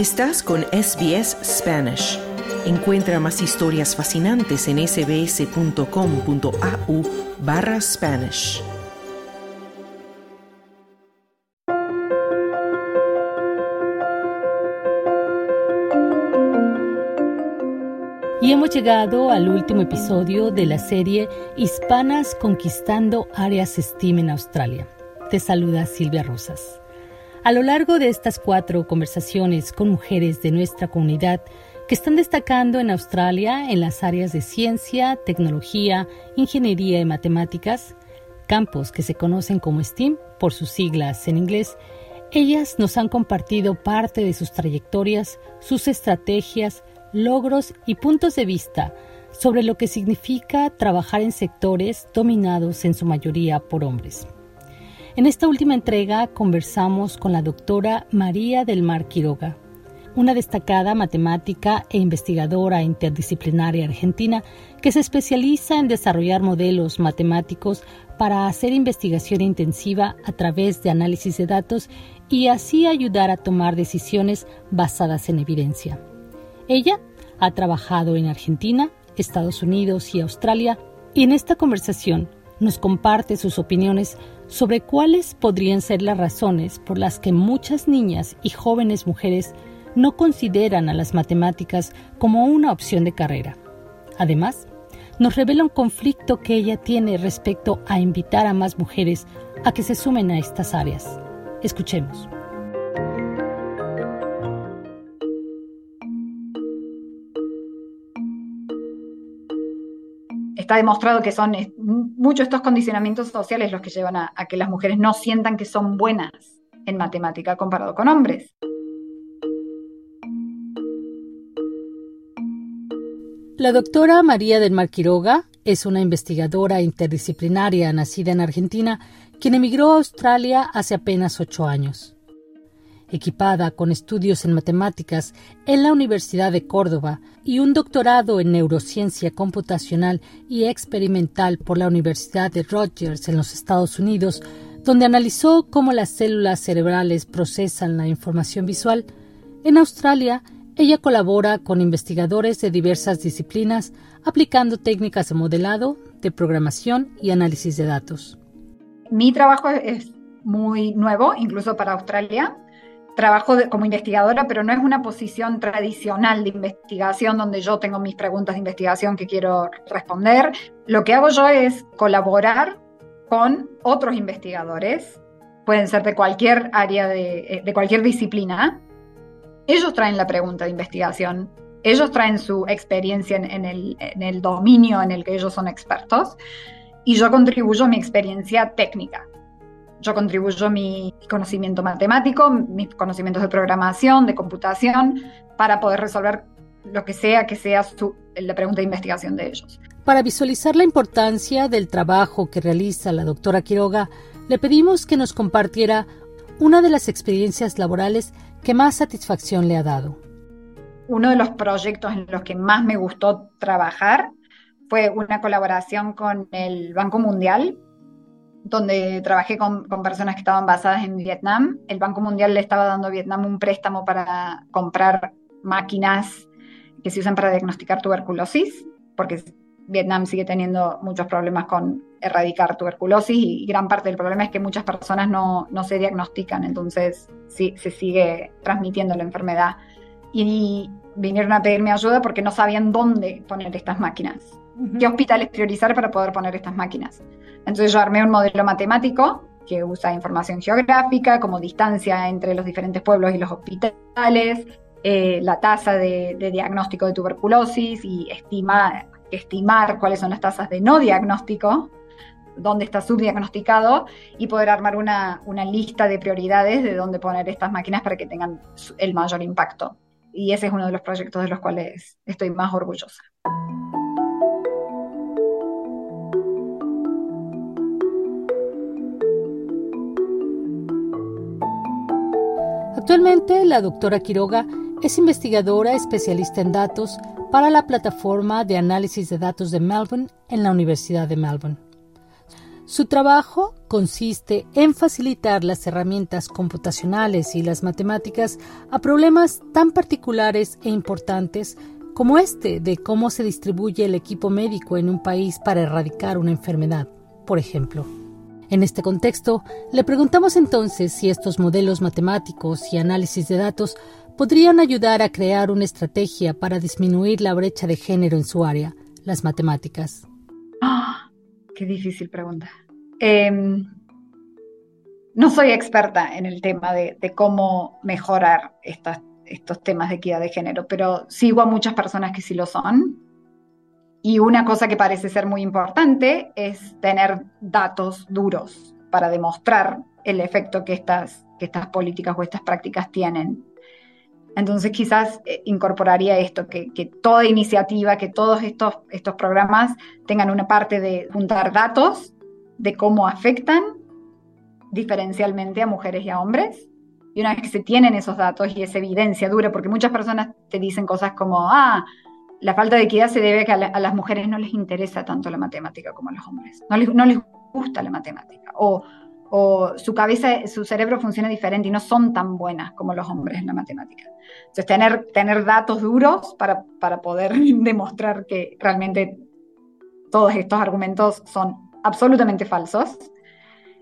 Estás con SBS Spanish. Encuentra más historias fascinantes en sbs.com.au barra Spanish. Y hemos llegado al último episodio de la serie Hispanas conquistando áreas STEAM en Australia. Te saluda Silvia Rosas. A lo largo de estas cuatro conversaciones con mujeres de nuestra comunidad que están destacando en Australia en las áreas de ciencia, tecnología, ingeniería y matemáticas, campos que se conocen como STEAM por sus siglas en inglés, ellas nos han compartido parte de sus trayectorias, sus estrategias, logros y puntos de vista sobre lo que significa trabajar en sectores dominados en su mayoría por hombres. En esta última entrega conversamos con la doctora María del Mar Quiroga, una destacada matemática e investigadora interdisciplinaria argentina que se especializa en desarrollar modelos matemáticos para hacer investigación intensiva a través de análisis de datos y así ayudar a tomar decisiones basadas en evidencia. Ella ha trabajado en Argentina, Estados Unidos y Australia y en esta conversación nos comparte sus opiniones sobre cuáles podrían ser las razones por las que muchas niñas y jóvenes mujeres no consideran a las matemáticas como una opción de carrera. Además, nos revela un conflicto que ella tiene respecto a invitar a más mujeres a que se sumen a estas áreas. Escuchemos. Está demostrado que son muchos estos condicionamientos sociales los que llevan a, que las mujeres no sientan que son buenas en matemática comparado con hombres. La doctora María del Mar Quiroga es una investigadora interdisciplinaria nacida en Argentina, quien emigró a Australia hace apenas ocho años equipada con estudios en matemáticas en la Universidad de Córdoba y un doctorado en neurociencia computacional y experimental por la Universidad de Rogers en los Estados Unidos, donde analizó cómo las células cerebrales procesan la información visual, en Australia ella colabora con investigadores de diversas disciplinas aplicando técnicas de modelado, de programación y análisis de datos. Mi trabajo es muy nuevo, incluso para Australia trabajo como investigadora, pero no es una posición tradicional de investigación donde yo tengo mis preguntas de investigación que quiero responder. Lo que hago yo es colaborar con otros investigadores, pueden ser de cualquier área, de, eh, cualquier disciplina. Ellos traen la pregunta de investigación, ellos traen su experiencia en, el, en el dominio en el que ellos son expertos y yo contribuyo mi experiencia técnica yo contribuyo mi conocimiento matemático, mis conocimientos de programación, de computación, para poder resolver lo que sea que sea la pregunta de investigación de ellos. Para visualizar la importancia del trabajo que realiza la doctora Quiroga, le pedimos que nos compartiera una de las experiencias laborales que más satisfacción le ha dado. Uno de los proyectos en los que más me gustó trabajar fue una colaboración con el Banco Mundial donde trabajé con, personas que estaban basadas en Vietnam. El Banco Mundial le estaba dando a Vietnam un préstamo para comprar máquinas que se usan para diagnosticar tuberculosis, porque Vietnam sigue teniendo muchos problemas con erradicar tuberculosis y, gran parte del problema es que muchas personas no, se diagnostican, entonces sí, se sigue transmitiendo la enfermedad. Y vinieron a pedirme ayuda porque no sabían dónde poner estas máquinas, qué hospitales priorizar para poder poner estas máquinas. Entonces yo armé un modelo matemático que usa información geográfica como distancia entre los diferentes pueblos y los hospitales, eh, la tasa de, diagnóstico de tuberculosis y estimar, estimar cuáles son las tasas de no diagnóstico, dónde está subdiagnosticado y poder armar una, una lista de prioridades de dónde poner estas máquinas para que tengan el mayor impacto. Y ese es uno de los proyectos de los cuales estoy más orgullosa. Actualmente, la doctora Quiroga es investigadora especialista en datos para la plataforma de análisis de datos de Melbourne en la Universidad de Melbourne. Su trabajo consiste en facilitar las herramientas computacionales y las matemáticas a problemas tan particulares e importantes como este de cómo se distribuye el equipo médico en un país para erradicar una enfermedad, por ejemplo. En este contexto, le preguntamos entonces si estos modelos matemáticos y análisis de datos podrían ayudar a crear una estrategia para disminuir la brecha de género en su área, las matemáticas. ¡Ah! Qué difícil pregunta. Em, no soy experta en el tema de, cómo mejorar estos temas de equidad de género, pero sigo a muchas personas que sí lo son. Y una cosa que parece ser muy importante es tener datos duros para demostrar el efecto que estas, que estas políticas o estas prácticas tienen entonces quizás eh, incorporaría esto, que, toda iniciativa, que todos estos, estos programas tengan una parte de juntar datos de cómo afectan diferencialmente a mujeres y a hombres. Y una vez que se tienen esos datos y esa evidencia dura, porque muchas personas te dicen cosas como, ah, la falta de equidad se debe a que a, las mujeres no les interesa tanto la matemática como a los hombres, no les, gusta la matemática, o su cabeza, su cerebro funciona diferente y no son tan buenas como los hombres en la matemática. Entonces, tener, datos duros para, poder demostrar que realmente todos estos argumentos son absolutamente falsos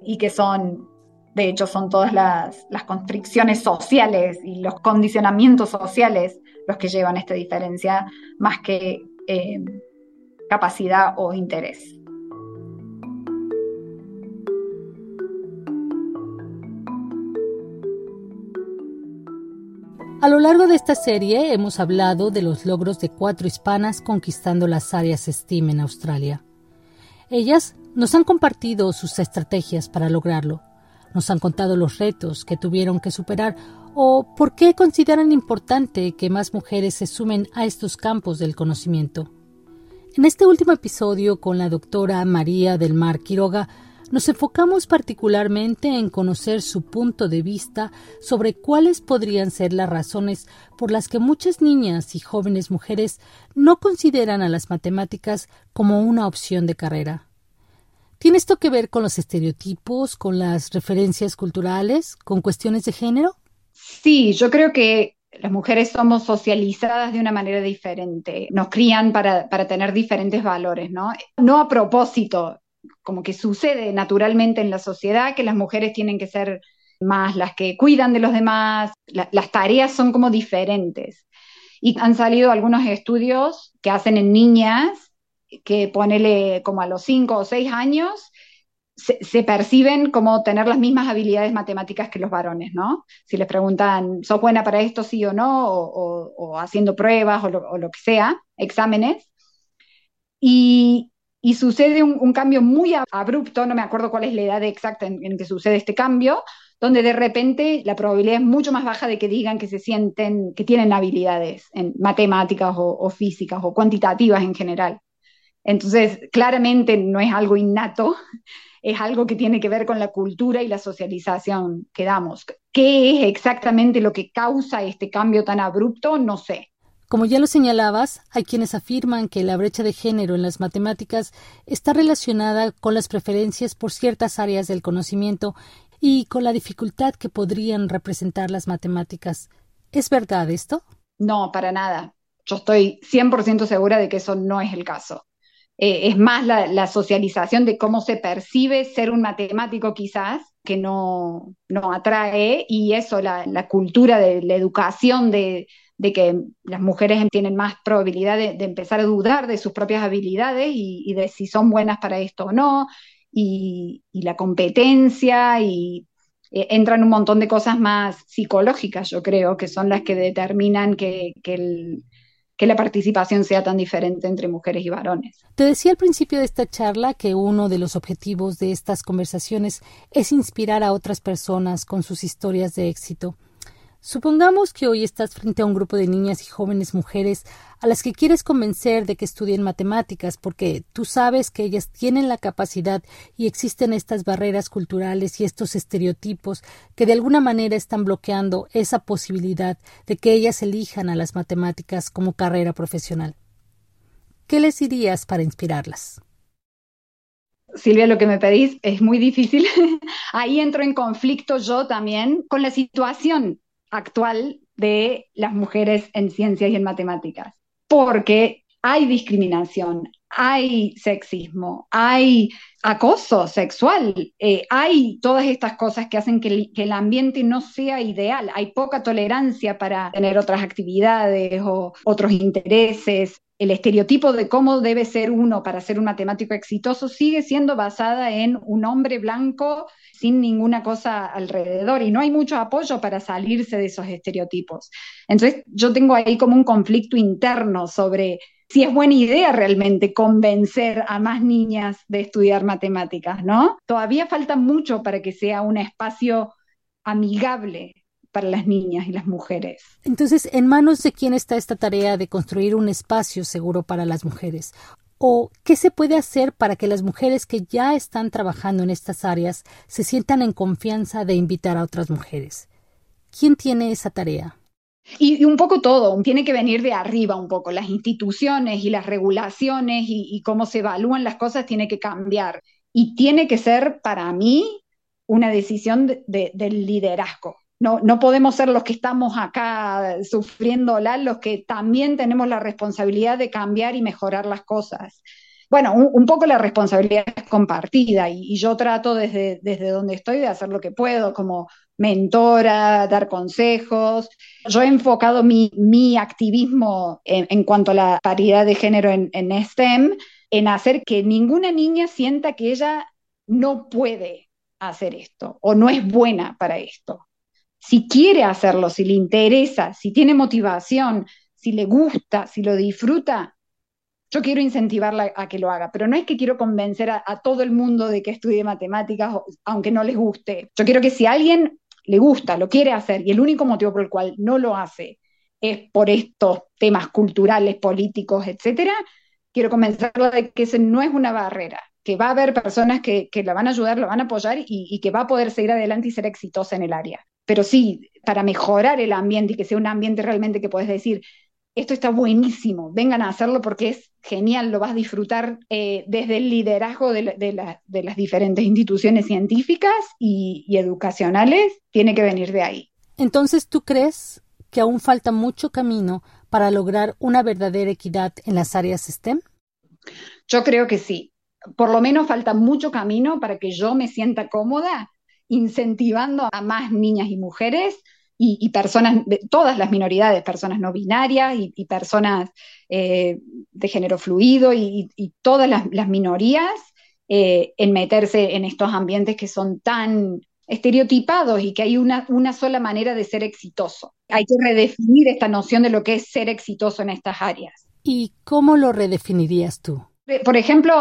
y que son, de hecho, son todas las constricciones sociales y los condicionamientos sociales los que llevan esta diferencia más que eh, capacidad o interés. A lo largo de esta serie hemos hablado de los logros de cuatro hispanas conquistando las áreas STEAM en Australia. Ellas nos han compartido sus estrategias para lograrlo, nos han contado los retos que tuvieron que superar o por qué consideran importante que más mujeres se sumen a estos campos del conocimiento. En este último episodio con la doctora María del Mar Quiroga nos enfocamos particularmente en conocer su punto de vista sobre cuáles podrían ser las razones por las que muchas niñas y jóvenes mujeres no consideran a las matemáticas como una opción de carrera. ¿Tiene esto que ver con los estereotipos, con las referencias culturales, con cuestiones de género? Sí, yo creo que las mujeres somos socializadas de una manera diferente, nos crían para, para tener diferentes valores, ¿no? No a propósito, como que sucede naturalmente en la sociedad, que las mujeres tienen que ser más las que cuidan de los demás, las tareas son como diferentes. Y han salido algunos estudios que hacen en niñas, que ponele como a los 5 o 6 años, se, perciben como tener las mismas habilidades matemáticas que los varones, ¿no? Si les preguntan, ¿sos buena para esto, sí o no? O, haciendo pruebas o lo, que sea, exámenes. Y sucede un, cambio muy abrupto, no me acuerdo cuál es la edad exacta en, que sucede este cambio, donde de repente la probabilidad es mucho más baja de que digan que se sienten, que tienen habilidades en matemáticas o, físicas o cuantitativas en general. Entonces, claramente no es algo innato, es algo que tiene que ver con la cultura y la socialización que damos. ¿Qué es exactamente lo que causa este cambio tan abrupto? No sé. Como ya lo señalabas, hay quienes afirman que la brecha de género en las matemáticas está relacionada con las preferencias por ciertas áreas del conocimiento y con la dificultad que podrían representar las matemáticas. ¿Es verdad esto? No, para nada. Yo estoy 100% segura de que eso no es el caso. Eh, es más la, socialización de cómo se percibe ser un matemático quizás que no, no atrae y eso, la, cultura de la educación de, de que las mujeres tienen más probabilidad de, empezar a dudar de sus propias habilidades y, de si son buenas para esto o no, y, la competencia, y eh, entran un montón de cosas más psicológicas, yo creo, que son las que determinan que, que la participación sea tan diferente entre mujeres y varones. Te decía al principio de esta charla que uno de los objetivos de estas conversaciones es inspirar a otras personas con sus historias de éxito. Supongamos que hoy estás frente a un grupo de niñas y jóvenes mujeres a las que quieres convencer de que estudien matemáticas porque tú sabes que ellas tienen la capacidad y existen estas barreras culturales y estos estereotipos que de alguna manera están bloqueando esa posibilidad de que ellas elijan a las matemáticas como carrera profesional. ¿Qué les dirías para inspirarlas? Silvia, lo que me pedís es muy difícil. Ahí entro en conflicto yo también con la situación actual de las mujeres en ciencias y en matemáticas, porque hay discriminación, hay sexismo, hay acoso sexual, eh, hay todas estas cosas que hacen que el, ambiente no sea ideal, hay poca tolerancia para tener otras actividades o otros intereses. El estereotipo de cómo debe ser uno para ser un matemático exitoso sigue siendo basada en un hombre blanco sin ninguna cosa alrededor y no hay mucho apoyo para salirse de esos estereotipos. Entonces yo tengo ahí como un conflicto interno sobre si es buena idea realmente convencer a más niñas de estudiar matemáticas, ¿no? Todavía falta mucho para que sea un espacio amigable para las niñas y las mujeres. Entonces, ¿en manos de quién está esta tarea de construir un espacio seguro para las mujeres? ¿O qué se puede hacer para que las mujeres que ya están trabajando en estas áreas se sientan en confianza de invitar a otras mujeres? ¿Quién tiene esa tarea? Y, un poco todo, tiene que venir de arriba un poco, las instituciones y las regulaciones y, cómo se evalúan las cosas tiene que cambiar. Y tiene que ser para mí una decisión del liderazgo. No, podemos ser los que estamos acá sufriéndola, los que también tenemos la responsabilidad de cambiar y mejorar las cosas. Bueno, un, poco la responsabilidad es compartida y, yo trato desde, desde donde estoy de hacer lo que puedo, como mentora, dar consejos. Yo he enfocado mi, activismo en, cuanto a la paridad de género en, en STEM, en hacer que ninguna niña sienta que ella no puede hacer esto o no es buena para esto. Si quiere hacerlo, si le interesa, si tiene motivación, si le gusta, si lo disfruta, yo quiero incentivarla a que lo haga, pero no es que quiero convencer a, a, todo el mundo de que estudie matemáticas, aunque no les guste. Yo quiero que si alguien le gusta, lo quiere hacer, y el único motivo por el cual no lo hace es por estos temas culturales, políticos, etcétera, quiero convencerlo de que ese no es una barrera, que va a haber personas que, la van a ayudar, lo van a apoyar y, que va a poder seguir adelante y ser exitosa en el área. Pero sí, para mejorar el ambiente y que sea un ambiente realmente que puedes decir, esto está buenísimo, vengan a hacerlo porque es genial, lo vas a disfrutar eh, desde el liderazgo de, las diferentes instituciones científicas y, educacionales, tiene que venir de ahí. Entonces, ¿tú crees que aún falta mucho camino para lograr una verdadera equidad en las áreas STEM? Yo creo que sí. Por lo menos falta mucho camino para que yo me sienta cómoda incentivando a más niñas y mujeres y, personas de todas las minoridades, personas no binarias y, personas eh, de género fluido y, todas las, minorías eh, en meterse en estos ambientes que son tan estereotipados y que hay una, una sola manera de ser exitoso. Hay que redefinir esta noción de lo que es ser exitoso en estas áreas. ¿Y cómo lo redefinirías tú? Por ejemplo,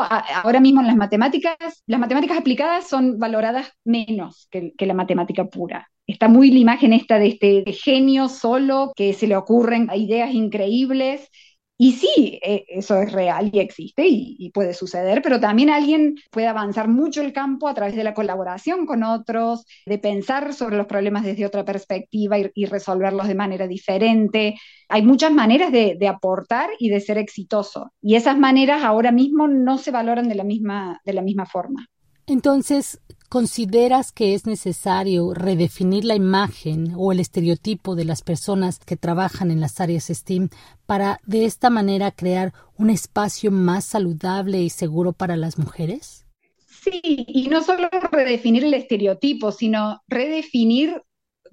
ahora mismo en las matemáticas, las matemáticas aplicadas son valoradas menos que, la matemática pura. Está muy la imagen esta de este genio solo, que se le ocurren ideas increíbles y sí, e, eso es real y existe y, puede suceder, pero también alguien puede avanzar mucho el campo a través de la colaboración con otros, de pensar sobre los problemas desde otra perspectiva y, resolverlos de manera diferente. Hay muchas maneras de, de, aportar y de ser exitoso y esas maneras ahora mismo no se valoran de la misma, de la misma forma. Entonces, ¿Consideras que es necesario redefinir la imagen o el estereotipo de las personas que trabajan en las áreas STEAM para de esta manera crear un espacio más saludable y seguro para las mujeres? Sí, y no solo redefinir el estereotipo, sino redefinir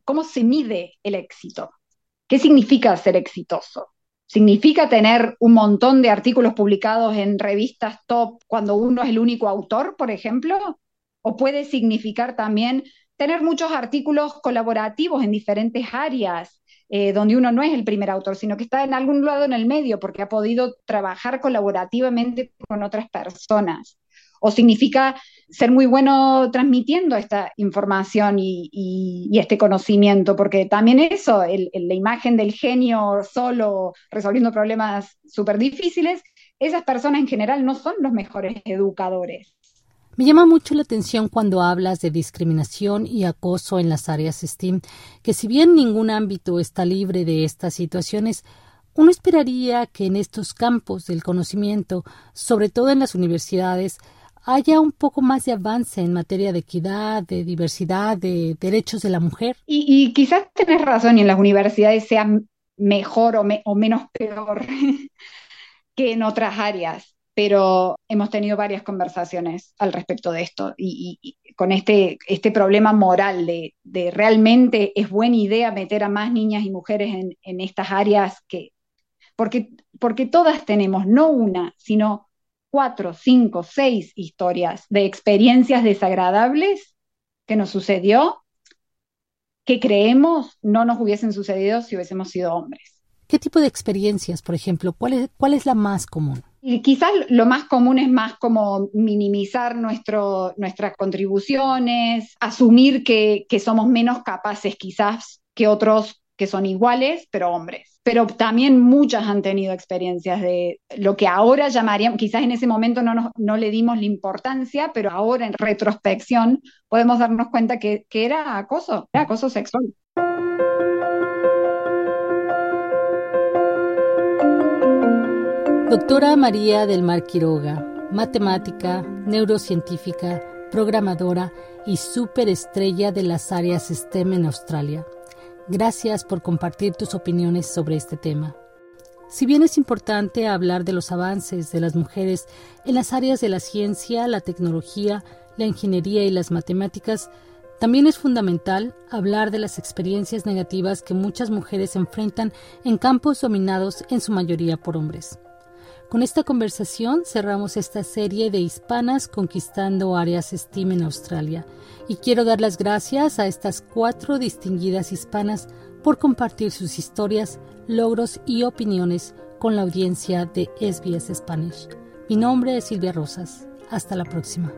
cómo se mide el éxito. ¿Qué significa ser exitoso? ¿Significa tener un montón de artículos publicados en revistas top cuando uno es el único autor, por ejemplo? O puede significar también tener muchos artículos colaborativos en diferentes áreas, eh, donde uno no es el primer autor, sino que está en algún lado en el medio porque ha podido trabajar colaborativamente con otras personas. O significa ser muy bueno transmitiendo esta información y, este conocimiento, porque también eso, la imagen del genio solo resolviendo problemas súper difíciles, esas personas en general no son los mejores educadores. Me llama mucho la atención cuando hablas de discriminación y acoso en las áreas STEAM, que si bien ningún ámbito está libre de estas situaciones, uno esperaría que en estos campos del conocimiento, sobre todo en las universidades, haya un poco más de avance en materia de equidad, de diversidad, de derechos de la mujer. Y, quizás tenés razón y en las universidades sea mejor o, o menos peor que en otras áreas, pero hemos tenido varias conversaciones al respecto de esto y, con este, este problema moral de, realmente es buena idea meter a más niñas y mujeres en, en estas áreas que, porque, porque todas tenemos no una, sino cuatro, cinco, seis historias de experiencias desagradables que nos sucedió que creemos no nos hubiesen sucedido si hubiésemos sido hombres. ¿Qué tipo de experiencias, por ejemplo? ¿Cuál es, cuál es la más común? Y quizás lo más común es más como minimizar nuestro, nuestras contribuciones, asumir que, que somos menos capaces quizás que otros que son iguales, pero hombres. Pero también muchas han tenido experiencias de lo que ahora llamaríamos, quizás en ese momento no, no le dimos la importancia, pero ahora en retrospección podemos darnos cuenta que, que era acoso, era acoso sexual. Doctora María del Mar Quiroga, matemática, neurocientífica, programadora y superestrella de las áreas STEM en Australia Gracias por compartir tus opiniones sobre este tema. Si bien es importante hablar de los avances de las mujeres en las áreas de la ciencia, la tecnología, la ingeniería y las matemáticas, también es fundamental hablar de las experiencias negativas que muchas mujeres enfrentan en campos dominados en su mayoría por hombres. Con esta conversación cerramos esta serie de hispanas conquistando áreas STEAM en Australia y quiero dar las gracias a estas cuatro distinguidas hispanas por compartir sus historias, logros y opiniones con la audiencia de SBS Spanish. Mi nombre es Silvia Rosas. Hasta la próxima.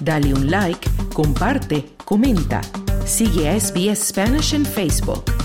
Dale un like, comparte, comenta. Sigue a SBS Spanish en Facebook.